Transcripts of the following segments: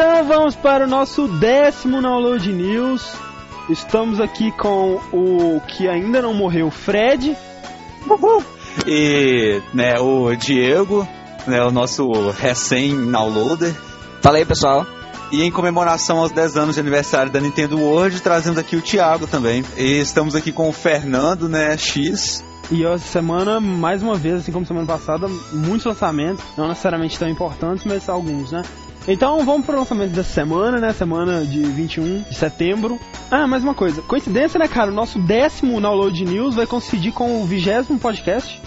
Então vamos para o nosso décimo Download News. Estamos aqui com o que ainda não morreu, Fred. Uhul. E né, o Diego, né, o nosso recém-downloader. Fala aí, pessoal. E em comemoração aos 10 anos de aniversário da Nintendo World, trazemos aqui o Thiago também. E estamos aqui com o Fernando, né, X. E essa semana, mais uma vez, assim como semana passada, muitos lançamentos, não necessariamente tão importantes, mas alguns, né? Então vamos para o lançamento dessa semana, né? Semana de 21 de setembro. Ah, mais uma coisa. Coincidência, né, cara? O nosso décimo Download News vai coincidir com o vigésimo podcast.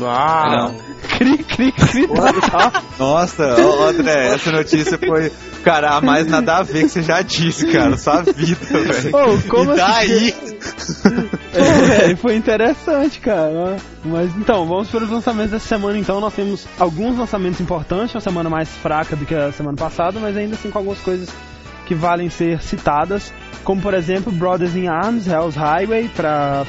Uau! Cri, cri, cri. Nossa, ó, André, essa notícia foi, cara, a mais nada a ver que você já disse, cara, sua vida, velho. Oh, como e daí? Velho, foi interessante, cara. Mas então, vamos para os lançamentos dessa semana. Então, nós temos alguns lançamentos importantes, uma semana mais fraca do que a semana passada, mas ainda assim com algumas coisas que valem ser citadas, como por exemplo Brothers in Arms, Hell's Highway para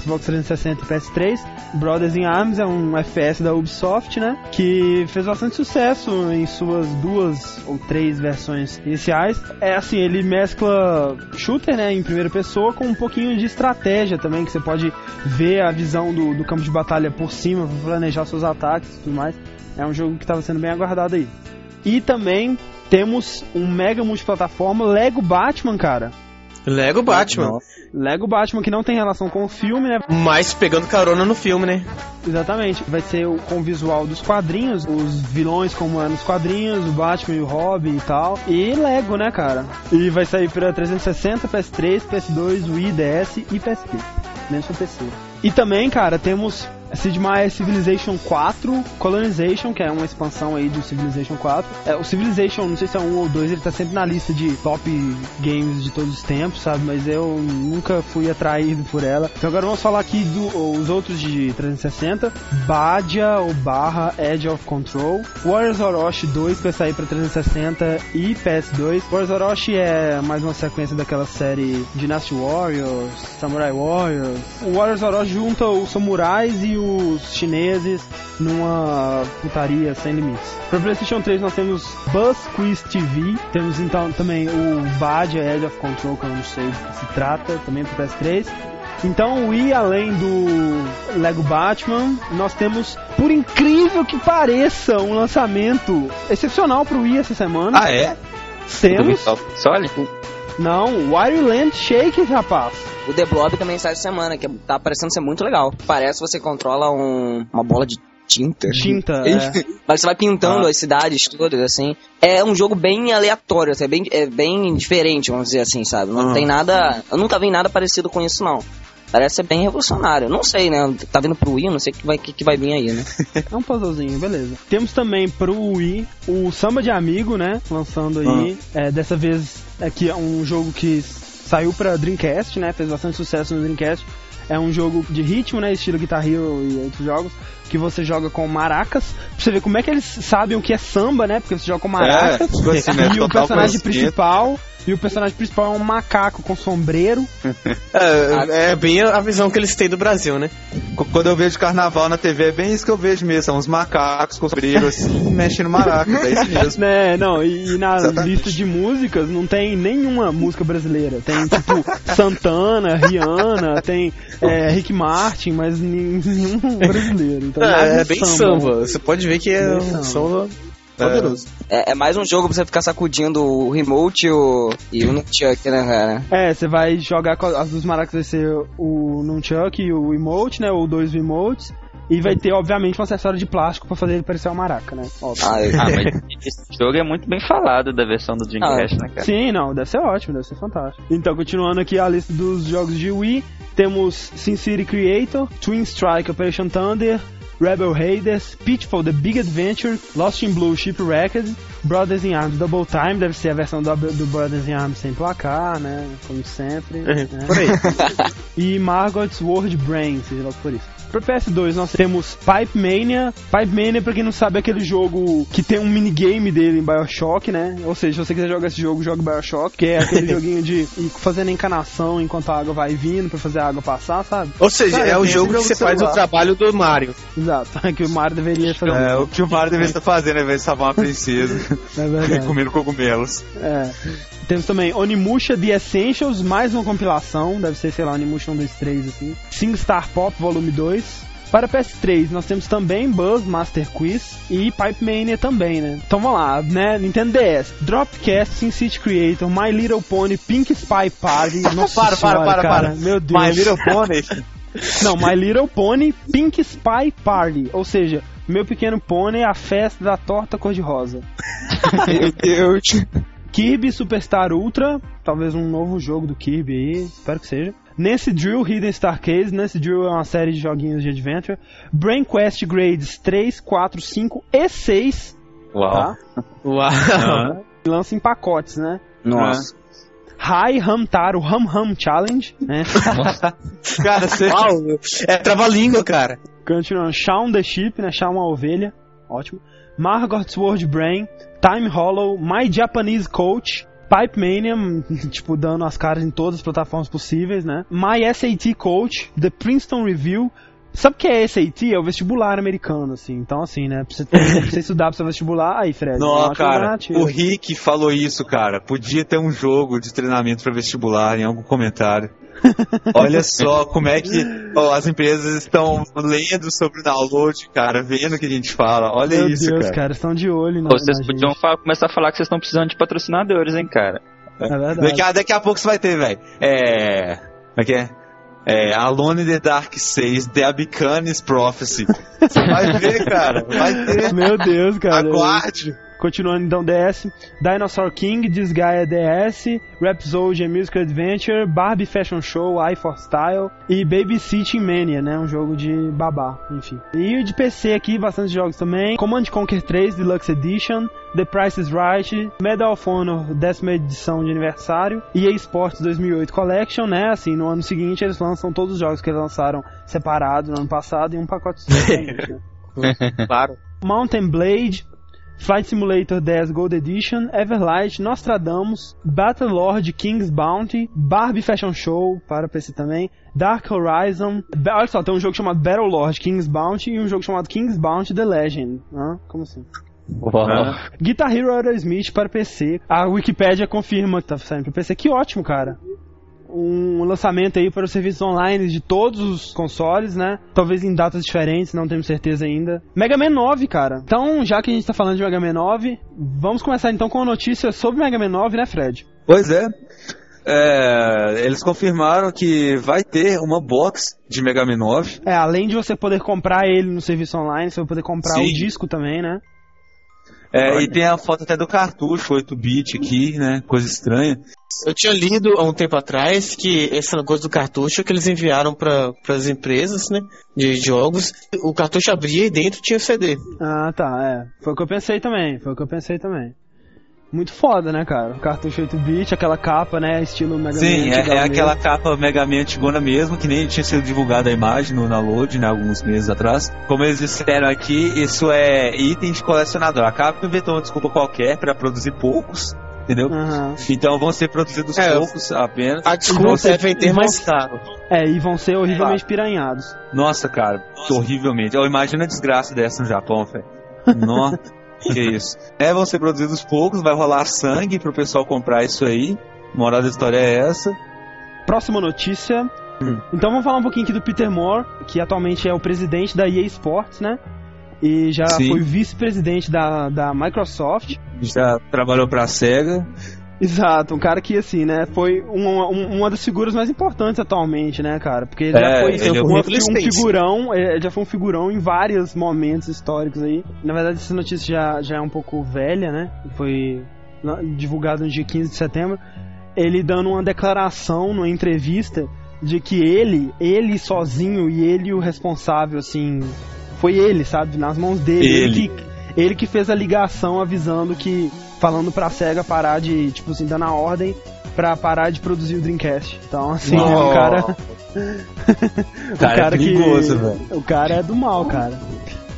Xbox 360 e PS3. Brothers in Arms é um FPS da Ubisoft, né? Que fez bastante sucesso em suas duas ou três versões iniciais. É assim, ele mescla shooter, né, em primeira pessoa com um pouquinho de estratégia também, que você pode ver a visão do, do campo de batalha por cima, planejar seus ataques e tudo mais. É um jogo que estava sendo bem aguardado aí. E também temos um mega multiplataforma Lego Batman, cara. Lego Batman. Lego Batman que não tem relação com o filme, né? Mas pegando carona no filme, né? Exatamente. Vai ser o, com o visual dos quadrinhos, os vilões como é nos quadrinhos, o Batman e o Robin e tal. E Lego, né, cara? E vai sair pra 360, PS3, PS2, Wii, DS e PSP. Menos pro PC. E também, cara, temos Sid Meier's Civilization 4 Colonization, que é uma expansão aí do Civilization 4. É, o Civilization, não sei se é um ou dois, ele tá sempre na lista de top games de todos os tempos, sabe? Mas eu nunca fui atraído por ela. Então agora vamos falar aqui dos outros de 360. Badia ou barra Edge of Control. Warriors Orochi 2 que vai sair pra 360 e PS2. Warriors Orochi é mais uma sequência daquela série Dynasty Warriors, Samurai Warriors. O Warriors Orochi junta os samurais e os chineses numa putaria sem limites. Para PlayStation 3 nós temos Buzz Quiz TV, temos então também o Badia Edge of Control, que eu não sei do que se trata, também para PS3. Então, o Wii, além do Lego Batman, nós temos, por incrível que pareça, um lançamento excepcional pro Wii essa semana. Ah, é? Temos. Sole? Não, Wario Land Shake, rapaz. O The Blob também sai essa semana, que tá parecendo ser muito legal. Parece que você controla um, uma bola de tinta. Tinta, é. Mas você vai pintando as cidades todas, assim. É um jogo bem aleatório, assim, é bem, é bem diferente, vamos dizer assim, sabe? Não Ah. tem nada. Eu nunca vi nada parecido com isso, não. Parece ser bem revolucionário. Não sei, né? Tá vindo pro Wii, não sei o que vai, que, que vai vir aí, né? É um puzzlezinho, beleza. Temos também pro Wii o Samba de Amigo, né? Lançando aí. É, dessa vez aqui é um jogo que saiu pra Dreamcast, né? Fez bastante sucesso no Dreamcast. É um jogo de ritmo, né? Estilo Guitar Hero e outros jogos. Que você joga com maracas. Pra você ver como é que eles sabem o que é samba, né? Porque você joga com maracas. tipo assim, né, e o personagem principal. E o personagem principal é um macaco com sombreiro. É, é bem a visão que eles têm do Brasil, né? Qu- Quando eu vejo carnaval na TV, é bem isso que eu vejo mesmo. São uns macacos com sombreiro assim, mexendo maracas. É isso mesmo. Né, não, e, e na Exatamente. lista de músicas não tem nenhuma música brasileira. Tem tipo Santana, Rihanna, tem é, Rick Martin, mas nenhum brasileiro. Então, É, é de bem samba. Você pode ver que é Bem um samba. samba poderoso. É, é mais um jogo pra você ficar sacudindo o remote e o, e o Nunchuck, né, cara? É, você vai jogar com as duas maracas, vai ser o Nunchuck e o emote, né, ou dois emotes. E vai ter, obviamente, um acessório de plástico pra fazer ele parecer uma maraca, né? Óbvio. Ah, eu- Ah, mas esse jogo é muito bem falado da versão do Dreamcast, né, cara? Sim, não, deve ser ótimo, deve ser fantástico. Então, continuando aqui a lista dos jogos de Wii, temos Sin City Creator, Twin Strike Operation Thunder, Rebel Raiders, Pitfall The Big Adventure, Lost in Blue Shipwrecked, Brothers in Arms Double Time, deve ser a versão do, do Brothers in Arms sem placar, né? Como sempre. né? Por aí. E Margot's World Brain, seja lá for isso. Para PS2 nós temos Pipe Mania. Pipe Mania, pra quem não sabe, é aquele jogo que tem um minigame dele em Bioshock, né? Ou seja, se você quiser jogar esse jogo, joga Bioshock, que é aquele joguinho de ir fazendo encanação enquanto a água vai vindo pra fazer a água passar, sabe? Ou seja, Cara, é o tem jogo que você jogo faz o trabalho do Mario. Exato, que o Mario deveria fazer. É, o que o Mario deveria estar fazendo ao invés de salvar uma princesa É verdade. comendo cogumelos. É. Temos também Onimusha The Essentials, mais uma compilação, deve ser, sei lá, Onimusha 1, 2, 3, assim. SingStar Pop Volume 2. Para PS3, nós temos também Buzz Master Quiz e Pipe Mania também, né? Então vamos lá, né? Nintendo DS, Dropcast, SimCity Creator, My Little Pony, Pink Spy Party. Nossa Para, para, para, cara. para. Meu Deus. My Little Pony. Não, My Little Pony, Pink Spy Party. Ou seja, Meu Pequeno Pony, a festa da torta cor-de-rosa. Meu Deus. Kirby Superstar Ultra, talvez um novo jogo do Kirby aí, espero que seja. Nancy Drill Hidden Star Case, Nancy Drill é uma série de joguinhos de adventure. Brain Quest Grades 3, 4, 5 e 6, Uau. tá? Uau. Lança em pacotes, né? Nossa. High Hamtaro Ham Ham Challenge, né? Cara, você... Uau. É trava-língua, cara. Continuando, Shaun the Sheep, né? Shaun a ovelha, ótimo. Margot Sword Brain, Time Hollow, My Japanese Coach, Pipe Mania, tipo, dando as caras em todas as plataformas possíveis, né? My SAT Coach, The Princeton Review. Sabe o que é SAT? É o vestibular americano, assim. Então, assim, né? Pra você, pra você estudar pro seu vestibular, aí, Fred. Não, ótima cara, o Rick falou isso, cara. Podia ter um jogo de treinamento para vestibular em algum comentário. Olha só como é que ó, as empresas estão lendo sobre o download, cara, vendo o que a gente fala. Olha Meu isso, Deus, cara. cara, estão de olho na, Vocês na podiam gente. fa- começar a falar que vocês estão precisando de patrocinadores, hein, cara. É verdade. Daqui a, daqui a pouco você vai ter, velho. É. Como é que é? É, Alone in the Dark 6, The Abicanis Prophecy. Você vai ver, cara. Vai ter. Meu Deus, cara. Aguarde. Continuando então DS, Dinosaur King, Disgaea DS, Rhapsody Musical Adventure, Barbie Fashion Show, I for Style e Babysitting Mania, né? Um jogo de babá, enfim. E de PC aqui, bastante jogos também. Command Conquer 3 Deluxe Edition, The Price is Right, Medal of Honor, décima edição de aniversário, EA Sports 2008 Collection, né? Assim, no ano seguinte eles lançam todos os jogos que eles lançaram separados no ano passado em um pacote só. né? Claro. Mountain Blade, Flight Simulator 10 Gold Edition, Everlight, Nostradamus, Battlelord King's Bounty, Barbie Fashion Show, para PC também, Dark Horizon, olha só, tem um jogo chamado Battlelord King's Bounty e um jogo chamado King's Bounty The Legend. Hã? Como assim? Uau. Guitar Hero Aerosmith para PC. A Wikipedia confirma que tá saindo para PC. Que ótimo, cara. Um lançamento aí para os serviços online de todos os consoles, né? Talvez em datas diferentes, não temos certeza ainda. Mega Man 9, cara. Então, já que a gente tá falando de Mega Man 9, vamos começar então com a notícia sobre Mega Man 9, né, Fred? Pois é. É, Eles confirmaram que vai ter uma box de Mega Man 9. É, além de você poder comprar ele no serviço online, você vai poder comprar Sim. o disco também, né? É, e tem a foto até do cartucho 8-bit aqui, né? Coisa estranha. Eu tinha lido há um tempo atrás que essa coisa do cartucho que eles enviaram para as empresas, né, de jogos, o cartucho abria e dentro tinha CD. Ah, tá, é. Foi o que eu pensei também, foi o que eu pensei também. Muito foda, né, cara? O cartucho 8-bit, aquela capa, né, estilo Mega Sim, Man. é, antigão é aquela capa Mega Man antigona mesmo, que nem tinha sido divulgada a imagem no download, né, alguns meses atrás. Como eles disseram aqui, isso é item de colecionador. A capa inventou uma desculpa qualquer para produzir poucos, entendeu? Aham. Então vão ser produzidos É, poucos apenas. A desculpa é vender mais caro. É, e vão ser horrivelmente piranhados. Nossa, cara, horrivelmente. Eu imagino a desgraça dessa no Japão, velho. Nossa, que isso. É, vão ser produzidos poucos, vai rolar sangue pro pessoal comprar isso aí. Moral da história é essa. Próxima notícia. Então vamos falar um pouquinho aqui do Peter Moore, que atualmente é o presidente da EA Sports, né? E já Sim. foi vice-presidente da, da Microsoft. Já trabalhou pra SEGA. Exato, um cara que, assim, né, foi uma, um- uma das figuras mais importantes atualmente, né, cara? Porque ele já É, foi ele é um, um figurão, é, já foi um figurão em vários momentos históricos aí. Na verdade, essa notícia já, já é um pouco velha, né? Foi divulgada no dia 15 de setembro. Ele dando uma declaração numa entrevista de que ele, ele sozinho e ele o responsável, assim, foi ele, sabe? Nas mãos dele. Ele. que, ele que fez a ligação avisando que. falando pra SEGA parar de. tipo assim, dando a ordem pra parar de produzir o Dreamcast. Então, assim, é um cara. o Cara, é perigoso, que... velho. O cara é do mal, cara.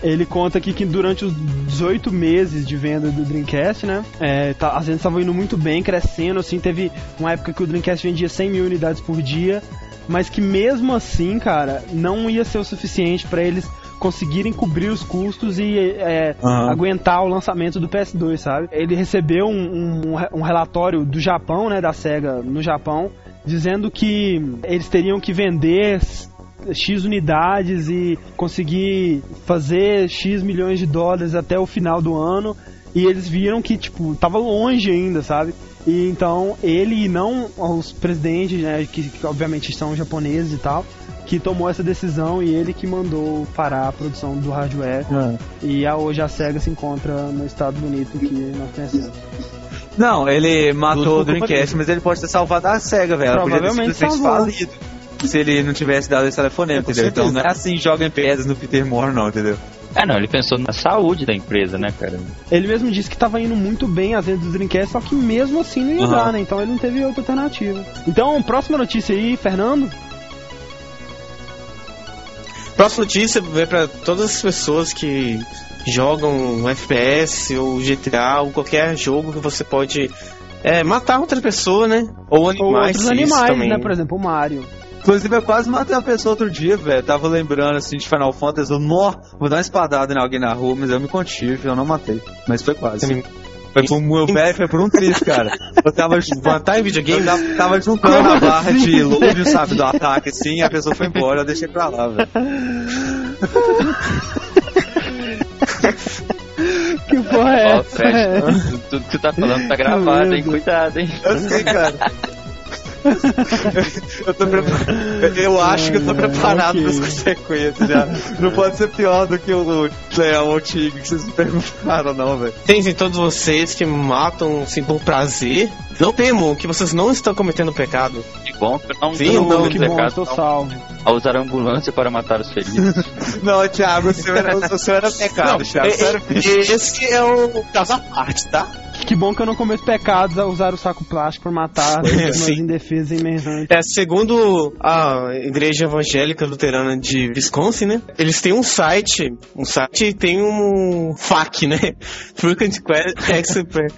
Ele conta aqui que durante os 18 meses de venda do Dreamcast, né? É, tá, as vendas estavam indo muito bem, crescendo, assim, teve uma época que o Dreamcast vendia 100 mil unidades por dia, mas que mesmo assim, cara, não ia ser o suficiente para eles conseguirem cobrir os custos e é, Aham. aguentar o lançamento do PS2, sabe? Ele recebeu um, um, um relatório do Japão, né, da SEGA no Japão, dizendo que eles teriam que vender X unidades e conseguir fazer X milhões de dólares até o final do ano. E eles viram que, tipo, tava longe ainda, sabe? E então ele e não os presidentes, né, que, que obviamente são japoneses e tal, que tomou essa decisão e ele que mandou parar a produção do hardware. E a, hoje a SEGA se encontra no estado bonito que nós conhecemos. Não, ele matou o Dreamcast, mas ele pode ter salvado a SEGA, velho. Ela podia ter Provavelmente simplesmente salvou. falido. Se ele não tivesse dado esse telefonema, Com entendeu? Então não é assim, joga em pedras no Peter Moore, não, entendeu? É, não, ele pensou na saúde da empresa, né, cara? Ele mesmo disse que tava indo muito bem as vendas do Dreamcast, só que mesmo assim não ia Aham. dar, né? Então ele não teve outra alternativa. Então, próxima notícia aí, Fernando. Próxima notícia vai pra todas as pessoas que jogam FPS ou GTA ou qualquer jogo que você pode é, matar outra pessoa, né? Ou Ou animais. outros isso animais, também. né? Por exemplo, o Mario. Inclusive, eu quase matei uma pessoa outro dia, velho. Tava lembrando, assim, de Final Fantasy. Eu, nó, vou dar uma espadada em alguém na rua, mas eu me contive, eu não matei. Mas foi quase. Também. Foi por, meu velho, foi por um triz, cara. Eu tava, Matar em videogame? eu tava, tava juntando a barra de load, sabe, do ataque, assim, e a pessoa foi embora, eu deixei pra lá, velho. Que porra é Ó, essa? Fred, tudo, que você tá falando tá gravado, hein? Cuidado, hein? Eu sei, cara. Eu tô preparado. Eu acho que eu tô preparado ok. pras consequências já. Não pode ser pior do que o o Tigre que vocês me perguntaram, não, velho. Tem em todos vocês que matam assim, por prazer. Não temam que vocês não estão cometendo pecado. Que bom não, Sim, eu não não, Que bom, pecado, estou não. salvo. a usar a ambulância para matar os feridos. Não, Thiago, o seu era, o seu era pecado, Thiago. é- é- esse é o caso à parte, tá? Que bom que eu não cometo pecados a usar o saco plástico pra matar vítimas Sim. indefesas e emergentes. É, segundo a Igreja Evangélica Luterana de Wisconsin, né? Eles têm um site, um site tem um FAQ, né? Frequent Que- Expert.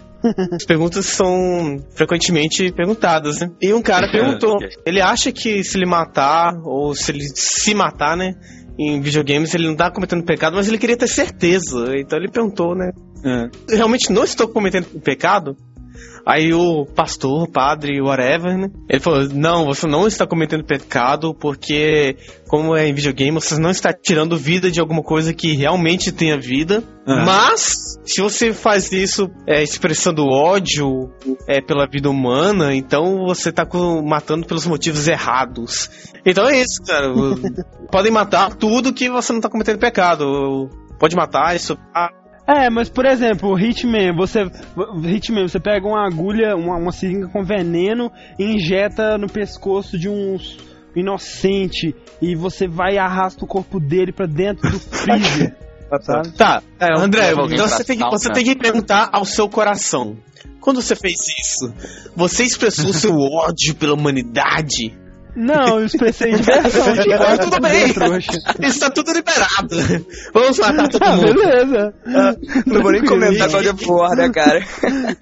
As perguntas são frequentemente perguntadas, né? E um cara perguntou, ele acha que se ele matar, ou se ele se matar, né? Em videogames ele não tá cometendo pecado, mas ele queria ter certeza. Então ele perguntou, né? É. Realmente não estou cometendo pecado? Aí o pastor, padre, whatever, né? Ele falou: Não, você não está cometendo pecado porque, como é em videogame, você não está tirando vida de alguma coisa que realmente tenha vida. Ah. Mas, se você faz isso é, expressando ódio é, pela vida humana, então você está matando pelos motivos errados. Então é isso, cara. Podem matar tudo que você não está cometendo pecado. Pode matar, isso. ah, É, mas por exemplo, o Hitman, você. Hitman, você pega uma agulha, uma, uma seringa com veneno e injeta no pescoço de um inocente e você vai e arrasta o corpo dele pra dentro do freezer. sabe? Tá, é, André, então você tem, que, você tem que perguntar ao seu coração. Quando você fez isso, você expressou seu ódio pela humanidade? Não, eu expressei diversão de Então tudo bem. Isso tá tudo liberado. Vamos matar todo Ah, mundo. beleza. Não vou nem comentar Só de porra, cara.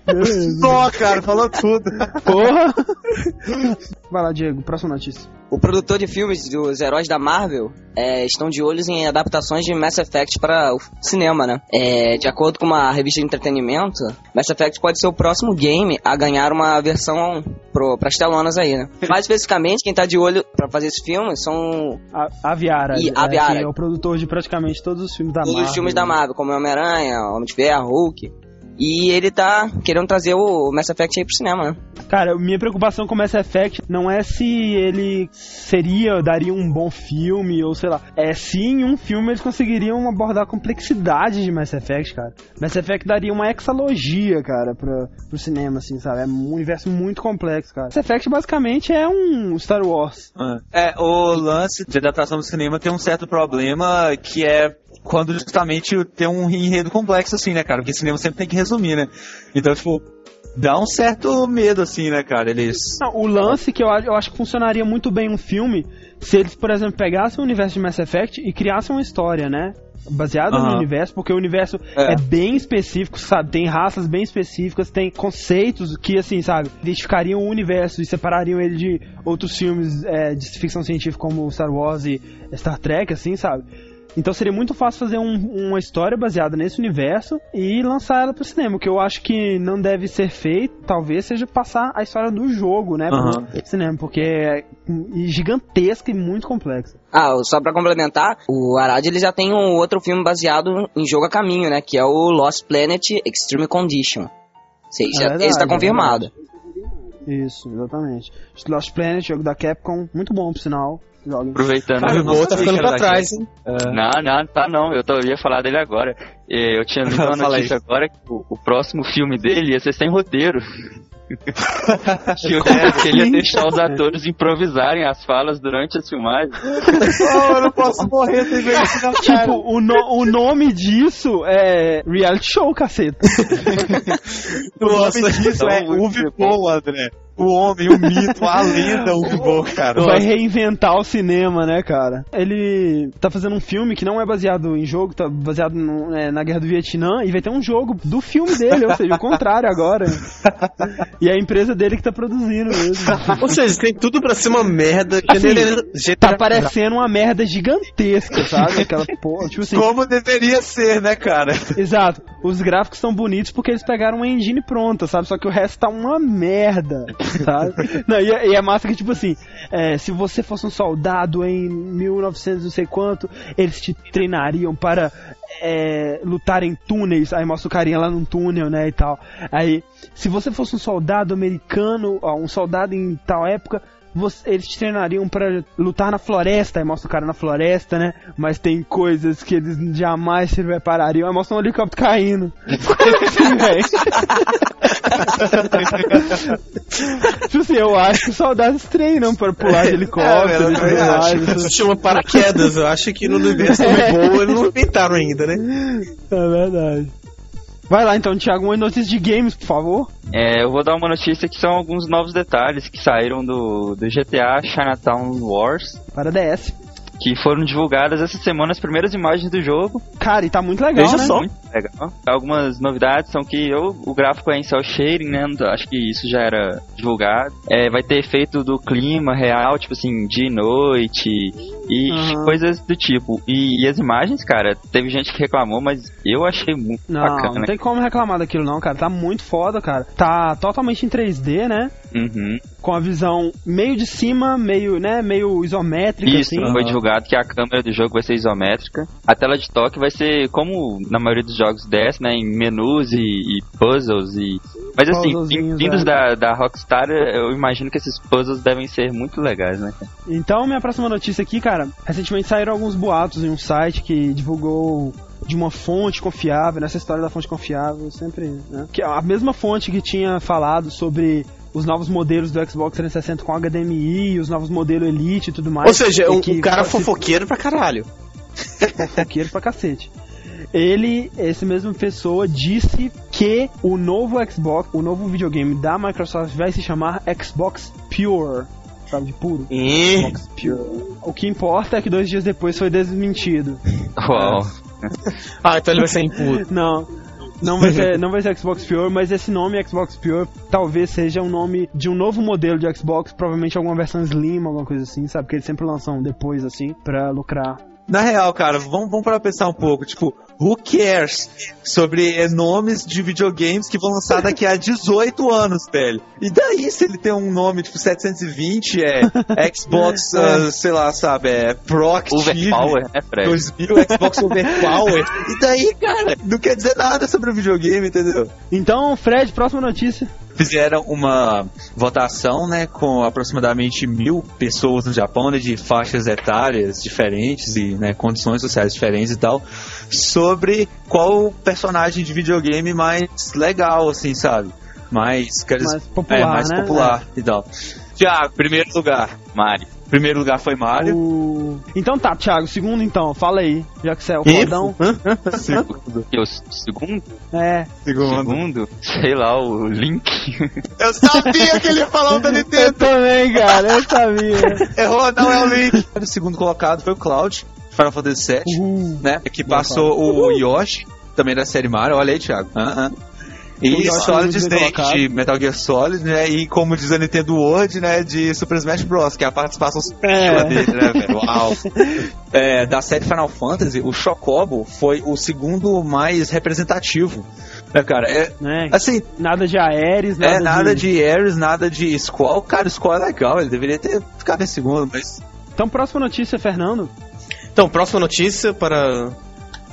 beleza. Só, cara, falou tudo. Porra! Vai lá, Diego, próxima notícia. O produtor de filmes dos heróis da Marvel é, estão de olhos em adaptações de Mass Effect para o cinema, né? É, de acordo com uma revista de entretenimento, Mass Effect pode ser o próximo game a ganhar uma versão pro, pras telonas aí, né? Mais especificamente, quem tá de olho pra fazer esse filme são A, a Viara. E é, a Viara. que é o produtor de praticamente todos os filmes da todos Marvel. os filmes da Marvel, como Homem-Aranha, Homem de Ferro, Hulk. E ele tá querendo trazer o Mass Effect aí pro cinema, né? Cara, minha preocupação com Mass Effect não é se ele seria, daria um bom filme, ou sei lá. É se em um filme eles conseguiriam abordar a complexidade de Mass Effect, cara. Mass Effect daria uma exalogia, cara, pra, pro cinema, assim, sabe? É um universo muito complexo, cara. Mass Effect basicamente é um Star Wars. É, o lance de adaptação do cinema tem um certo problema que é quando justamente tem um enredo complexo assim, né, cara? Porque cinema sempre tem que resumir, né? Então, tipo, dá um certo medo, assim, né, cara? Eles. Não, o lance que eu, acho- eu acho que funcionaria muito bem um filme se eles, por exemplo, pegassem o universo de Mass Effect e criassem uma história, né? Baseada no Aham. universo, porque o universo É. é. bem específico, sabe? Tem raças bem específicas, tem conceitos que, assim, sabe? Identificariam o universo e separariam ele de outros filmes é, de ficção científica como Star Wars e Star Trek, assim, sabe? Então seria muito fácil fazer um- uma história baseada nesse universo e lançar ela pro cinema. O que eu acho que não deve ser feito, talvez, seja passar a história do jogo, né, pro cinema, porque é gigantesca e muito complexa. Ah, só pra complementar, o Arad ele já tem um outro filme baseado em jogo a caminho, né? Que é o Lost Planet Extreme Condition. Ou seja, É verdade, esse tá é confirmado. Isso, exatamente. Lost Planet, jogo da Capcom, muito bom, por sinal. Joguem. Aproveitando. Cara, o Boa tá ficando pra trás, hein? Não, não, tá não. Eu, tô, eu ia falar dele agora. Eh, Eu tinha lido uma notícia agora que o, o próximo filme dele ia ser sem roteiro. que, que ele ia deixar os atores improvisarem as falas durante as filmagens. Oh, eu não posso morrer sem ver isso, cara. Tipo, o, no- o nome disso é reality show, caceta. O nome Nossa, disso é então, Uwe Boll, André. O homem, o mito, a lenda Boll, cara. Vai reinventar o cinema, né, cara? Ele tá fazendo um filme que não é baseado em jogo, tá baseado no- é, na Guerra do Vietnã, e vai ter um jogo do filme dele, ou seja, o contrário agora. E é a empresa dele que tá produzindo mesmo. Ou seja, tem tudo pra ser uma merda. Que Assim. Tá parecendo uma merda gigantesca, sabe? Aquela porra, tipo assim, Como deveria ser, né, cara? Exato. Os gráficos estão bonitos porque eles pegaram uma engine pronta, sabe? Só que o resto tá uma merda, sabe? Não, e, é- e é massa que, tipo assim, é, se você fosse um soldado em 1900 não sei quanto, eles te treinariam para é, lutar em túneis. Aí mostra o carinha lá num túnel, né, e tal. Aí, se você fosse um soldado americano, ó, um soldado em tal época, você- eles te treinariam pra lutar na floresta, aí mostra o cara na floresta, né? Mas tem coisas que eles jamais se preparariam. Aí mostra um helicóptero caindo. Assim, velho. tipo assim, eu acho que os soldados treinam pra pular de helicóptero É, eu também acho. Isso chama paraquedas. Eu acho que no universo é boa eles não inventaram ainda, né? É verdade. Vai lá então, Thiago, uma notícia de games, por favor. É, eu vou dar uma notícia que são alguns novos detalhes que saíram do, do GTA Chinatown Wars, Para DS. que foram divulgadas essa semana as primeiras imagens do jogo. Cara, e tá muito legal, Veja né? só. Muito legal. Algumas novidades são que eu- o gráfico é em cel shading, né? Então, Acho que isso já era divulgado. É, vai ter efeito do clima real, tipo assim, dia e noite e Aham. coisas do tipo. E, e as imagens, cara, teve gente que reclamou, mas eu achei muito Não, bacana. não tem como reclamar daquilo não, cara. Tá muito foda, cara. Tá totalmente em 3D, né? Uhum. Com a visão meio de cima, meio, né, meio isométrica, Isso, assim. foi divulgado que a câmera do jogo vai ser isométrica. A tela de toque vai ser como na maioria dos jogos DS, né? Em menus e, e puzzles e. Mas assim, vindos é. da, da Rockstar, eu imagino que esses puzzles devem ser muito legais, né? cara? Então, minha próxima notícia aqui, cara, recentemente saíram alguns boatos em um site que divulgou de uma fonte confiável, nessa história da fonte confiável, sempre, né? Que é a mesma fonte que tinha falado sobre os novos modelos do Xbox 360 com HDMI, os novos modelos Elite e tudo mais. Ou seja, um, que um cara fofoqueiro pra caralho. fofoqueiro pra cacete. Ele, esse mesmo pessoa, disse que o novo Xbox, o novo videogame da Microsoft vai se chamar Xbox Pure. Sabe, de puro. E... Xbox Pure. O que importa é que dois dias depois foi desmentido. Uau. Ah, então ele vai ser impuro. Não. Não vai, ser, não vai ser Xbox Pure, mas esse nome Xbox Pure talvez seja um nome de um novo modelo de Xbox, provavelmente alguma versão Slim, alguma coisa assim, sabe? Porque eles sempre lançam depois, assim, pra lucrar. Na real, cara, vamos, vamos para pensar um pouco. Tipo, who cares sobre nomes de videogames que vão lançar daqui a 18 anos, velho? E daí se ele tem um nome tipo 720, é Xbox, ah, sei lá, sabe, é Proactive. Overpower, né, Fred? 2000 Xbox Overpower. E daí, cara, não quer dizer nada sobre o videogame, entendeu? Então, Fred, próxima notícia. Fizeram uma votação, né, com aproximadamente mil pessoas no Japão, né, de faixas etárias diferentes e né, condições sociais diferentes e tal, sobre qual personagem de videogame mais legal, assim, sabe? Mais, Mais popular, é, mais né? popular e tal. Tiago, primeiro lugar. Mario. Primeiro lugar foi Mario. O... Então tá, Thiago, segundo então, fala aí. Já que você é o fodão. Segundo. E s- segundo? É. Segundo. Segundo? Sei lá, o Link. Eu sabia que ele ia falar o da Eu Nintendo. também, cara, eu sabia. Errou, não é o Link. O segundo colocado foi o Cloud, Final Fantasy VII, Uhul. né? Que passou o Yoshi, também da série Mario. Olha aí, Thiago. Ah, ah. E muito bem Snake colocado. de Metal Gear Solid, né? E como diz a Nintendo World, né? De Super Smash Bros. Que é a participação É. dele, né, velho? Uau! É, da série Final Fantasy, o Chocobo foi o segundo mais representativo. Né, cara? É, Né? assim, Nada de Aeres, nada, é nada de Ares, nada de Squall. Cara, o Squall é legal, ele deveria ter ficado em segundo, mas. Então, próxima notícia, Fernando. Então, próxima notícia para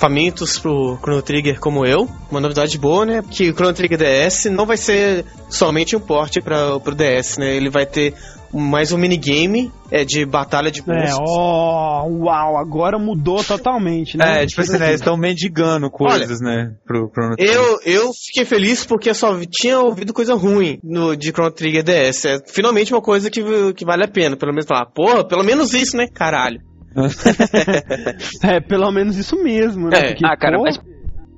famintos pro Chrono Trigger como eu. Uma novidade boa, né? Que o Chrono Trigger DS não vai ser somente um port para pro DS, né? Ele vai ter mais um minigame é, de batalha de É, monstros. ó, uau, agora mudou totalmente, né? É, tipo assim, né? Eles estão mendigando coisas, né? Pro, pro Eu, eu fiquei feliz porque eu só tinha ouvido coisa ruim no, de Chrono Trigger DS. É finalmente uma coisa que, que vale a pena. Pelo menos falar, porra, pelo menos isso, né? Caralho. É, pelo menos isso mesmo, né? É. Porque, ah, cara, pô, mas,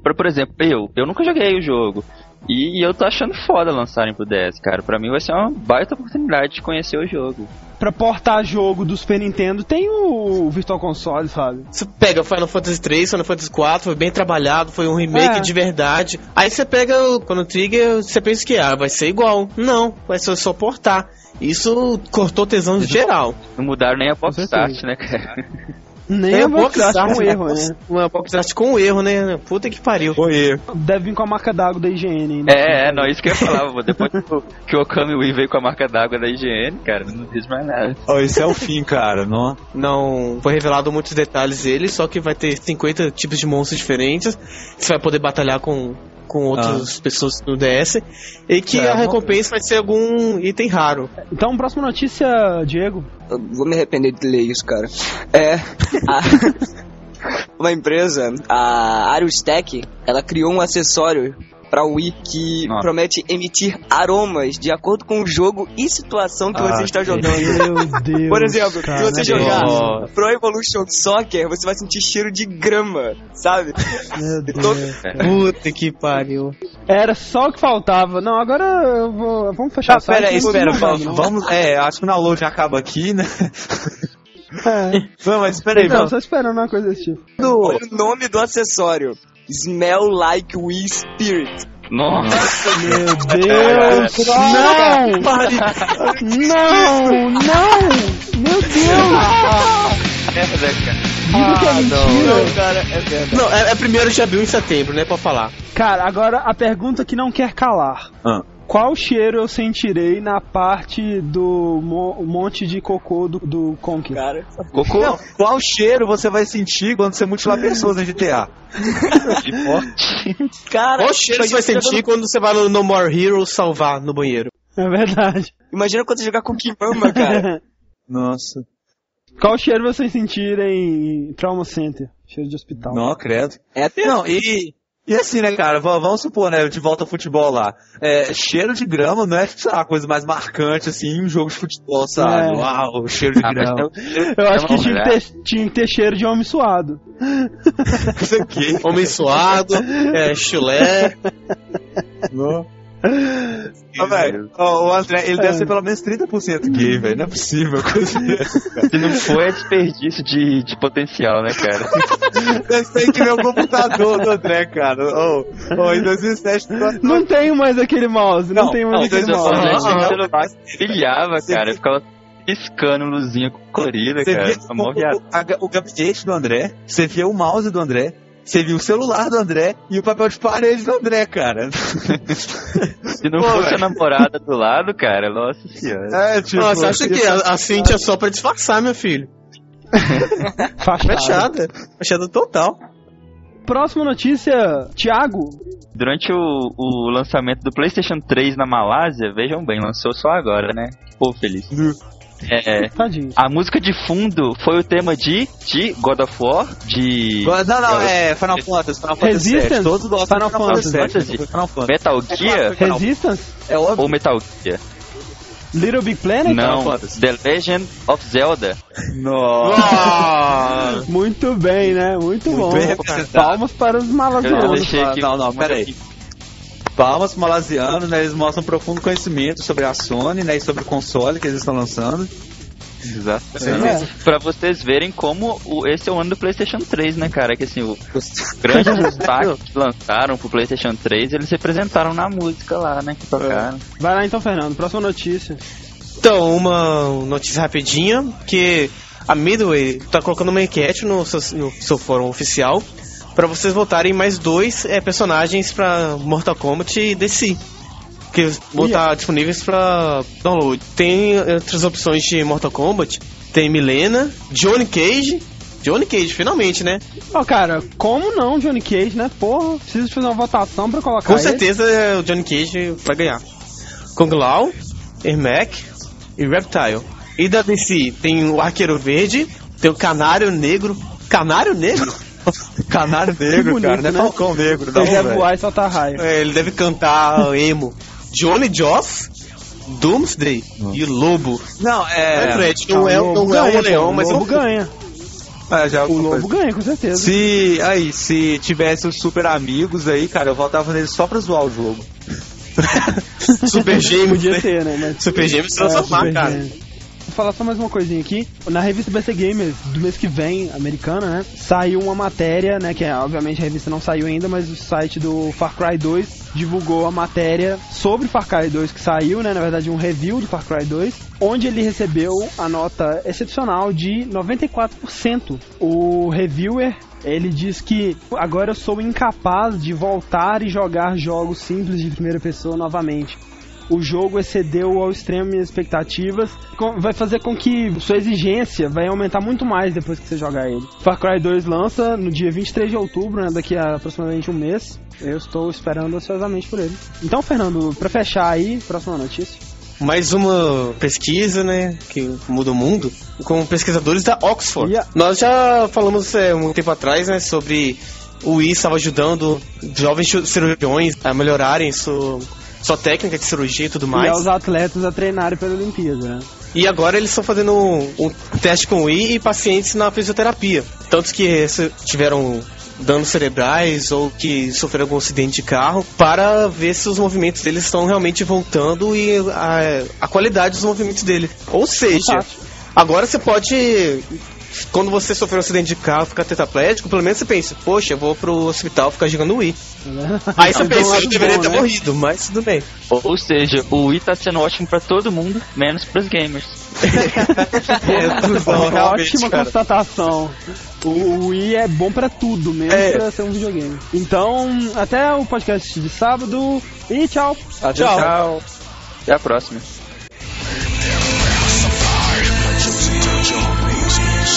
por, por exemplo, eu, eu nunca joguei o jogo. E, eu tô achando foda lançarem pro DS, cara. Pra mim vai ser uma baita oportunidade de conhecer o jogo. pra portar jogo do Super Nintendo tem o Virtual Console, sabe? Você pega Final Fantasy 3, Final Fantasy 4, foi bem trabalhado, foi um remake É. de verdade. Aí você pega o Chrono Trigger, você pensa que ah, vai ser igual. Não, vai ser só portar. Isso cortou tesão de geral. Não mudaram nem a pop start, né, cara? Nem É a um box art, com né? erro, né? Uma box art com erro, né? Puta que pariu. Foi Deve vir com a marca d'água da higiene ainda. É, é, não, isso que eu falava. Depois que o- que o Okami Wii veio com a marca d'água da IGN, cara, não diz mais nada. Oh, isso é o fim, cara. Não... Não foi revelado muitos detalhes dele, só que vai ter 50 tipos de monstros diferentes. Você vai poder batalhar com, com outras pessoas no DS. E que É, a recompensa vai ser algum item raro. Então, próxima notícia, Diego. Eu vou me arrepender de ler isso, cara. É. a- uma empresa, a Ariustech, ela criou um acessório pra Wii que Nossa. promete emitir aromas de acordo com o jogo e situação que Ah, você está jogando. Meu Deus. Por exemplo, cara, se você jogar possível. Pro Evolution Soccer, você vai sentir cheiro de grama, sabe? Meu Deus. Puta que pariu. Era só o que faltava. Não, agora eu vou. Vamos fechar Ah, o pera espera, divulgar, vamos, vamos. É, acho que o download acaba aqui, né? É. Não, mas espera aí, Não, vamos. só esperando uma coisa desse tipo. olha o nome do acessório. Smell Like Wii Spirit. Nossa, Meu Deus! Não! Não! Não! Meu Deus! merda, cara. Digo que é mentira. cara, é verdade. Não, é, é primeiro de abril em setembro, né? Pra falar. Cara, agora a pergunta que não quer calar. Ah. Qual cheiro eu sentirei na parte do mo- monte de cocô do, do Conker? Cara, Cocô Não, qual cheiro você vai sentir quando você mutilar pessoas no GTA? de morte. cara, Qual cheiro você vai sentir quando você vai no No More Heroes salvar no banheiro? É verdade. Imagina quando você jogar com Kimamba, cara. Nossa. Qual cheiro vocês sentirem em Trauma Center? Cheiro de hospital. Não, credo. É até Não, e. E assim, né, cara, v- vamos supor, né, de volta ao futebol lá. É, cheiro de grama não é, lá, a coisa mais marcante, assim, em um jogo de futebol, sabe? É. Uau, cheiro de Ah, grama. Eu acho que Não, tinha que, ter, tinha que ter cheiro de homem suado. Isso aqui. Homem suado, é, chulé. Ó, o André, ele deve ser pelo menos 30% gay, velho. Não é possível. Se não foi, é desperdício de, de potencial, né, cara? Deve ser que meu computador do André, cara. Ô, ô, em 2007, tu- Não tenho mais aquele mouse, não, Não, tenho mais não, aquele mouse. falar. O Ah, celular brilhava, cara. Ficava piscando luzinha colorida, cara. o, o, a- o gabinete do André, você via o mouse do André, você viu o celular do André e o papel de parede do André, cara. Se não Pô, fosse velho. a namorada do lado, cara, nossa senhora. É, tipo. Nossa, acha que a, a Cintia é só pra disfarçar, meu filho? Fachada. Fechada. Fechada total. Próxima notícia, Thiago. Durante o, o lançamento do PlayStation 3 na Malásia, vejam bem, lançou só agora, né? Pô, feliz. É, Tadinho. a música de fundo foi o tema de, de God of War, de Não, não, é Final Fantasy, Final Fantasy Resistance? VII. Todos gostam Final Final Fantasy Fantasy. Final Fantasy. Metal Gear Final- Resistance? É óbvio. ou Metal Gear. Little Big Planet? Não. The Legend of Zelda. Nossa. Muito bem, né? Muito, bom. bem representado. Palmas para os Eu malazianos. deixei aqui. Não, não, pera aí. Palmas pro Malaziano, né? Eles mostram profundo conhecimento sobre a Sony, né? E sobre o console que eles estão lançando. Exatamente. É. Pra vocês verem como o- esse é o ano do PlayStation 3, né, cara? Que assim, o- os grandes destaques que lançaram pro PlayStation 3, eles representaram na música lá, né? Que tocaram. Vai lá então, Fernando. Próxima notícia. Então, uma notícia rapidinha, que a Midway tá colocando uma enquete no seu, no seu fórum oficial para vocês votarem mais dois eh, personagens para Mortal Kombat e DC. Que vão estar disponíveis para download. Tem entre as opções de Mortal Kombat, tem Milena, Johnny Cage. Johnny Cage, finalmente, né? Ó, cara, como não, Johnny Cage, né? Porra, preciso fazer uma votação pra colocar Com certeza eh, o Johnny Cage vai ganhar. Kung Lao, Ermac e Reptile. E da DC tem o Arqueiro Verde, tem o Canário Negro. Canário Negro? Canário negro, bonito, cara, não é né? Falcão Negro, não, Ele deve voar e soltar raio. É, ele deve cantar emo. Johnny Joss, Doomsday e o Lobo. Não, É, é. Fred, não é, o Lobo não é ganha, um leão, mas o é Lobo um ganha. é, já é O Lobo coisa. ganha, com certeza. Se, aí, se tivesse os super amigos aí, cara, eu voltava neles só pra zoar o jogo. Super Gêmeos. Podia né? ter, né? Mas... Super Gêmeos É, transformar, Super cara. Gêmeos. Vou falar só mais uma coisinha aqui. Na revista BC Gamers do mês que vem, americana, né? Saiu uma matéria, né? Que é, obviamente a revista não saiu ainda, mas o site do Far Cry 2 divulgou a matéria sobre Far Cry 2 que saiu, né? Na verdade, um review do Far Cry 2, onde ele recebeu a nota excepcional de 94%. O reviewer ele diz que agora eu sou incapaz de voltar e jogar jogos simples de primeira pessoa novamente o jogo excedeu ao extremo minhas expectativas, vai fazer com que sua exigência vai aumentar muito mais depois que você jogar ele. Far Cry 2 lança no dia 23 de outubro, né, daqui a aproximadamente um mês. Eu estou esperando ansiosamente por ele. Então, Fernando, pra fechar aí, próxima notícia. Mais uma pesquisa, né, que muda o mundo, com pesquisadores da Oxford. Yeah. Nós já falamos é, um tempo atrás, né, sobre o I estava ajudando jovens cirurgiões a melhorarem sua, sua técnica de cirurgia e tudo E mais. aos atletas a treinarem pela Olimpíada, né? E agora eles estão fazendo um, um teste com o I e pacientes na fisioterapia. Tantos que tiveram danos cerebrais ou que sofreram algum acidente de carro, para ver se os movimentos deles estão realmente voltando e a, a qualidade dos movimentos dele. Ou seja, agora você pode. Quando você sofreu um acidente de carro, ficar tetraplégico, pelo menos você pensa, poxa, eu vou pro hospital ficar jogando Wii. Aí você pensa, eu deveria ter né? morrido, mas tudo bem. Ou, ou seja, o Wii tá sendo ótimo pra todo mundo, menos pros gamers. É, tudo bom, realmente, Ótima cara. constatação. O, o Wii é bom pra tudo, mesmo É. pra ser um videogame. Então, até o podcast de sábado e tchau. Tchau. Até a próxima.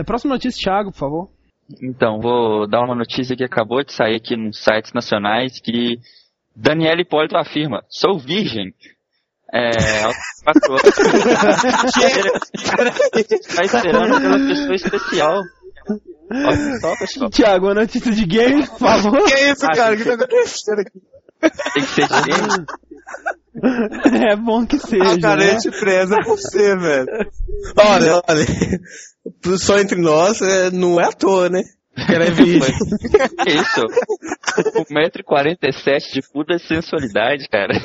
É, próxima notícia, Thiago, por favor. Então, vou dar uma notícia que acabou de sair aqui nos sites nacionais que Daniela Hipólito afirma, sou virgem. É, aos quatro anos. Está esperando pela pessoa especial. Olha só, pessoal. Thiago, uma notícia de game, por favor. Que isso, cara? O que tá acontecendo aqui? Tem que ser de game. é bom que seja. A cara, né? preza você, velho. Olha, olha, só entre nós é, não é à toa, né? Ela é virgem. Que isso? 1,47m de pura sensualidade, cara.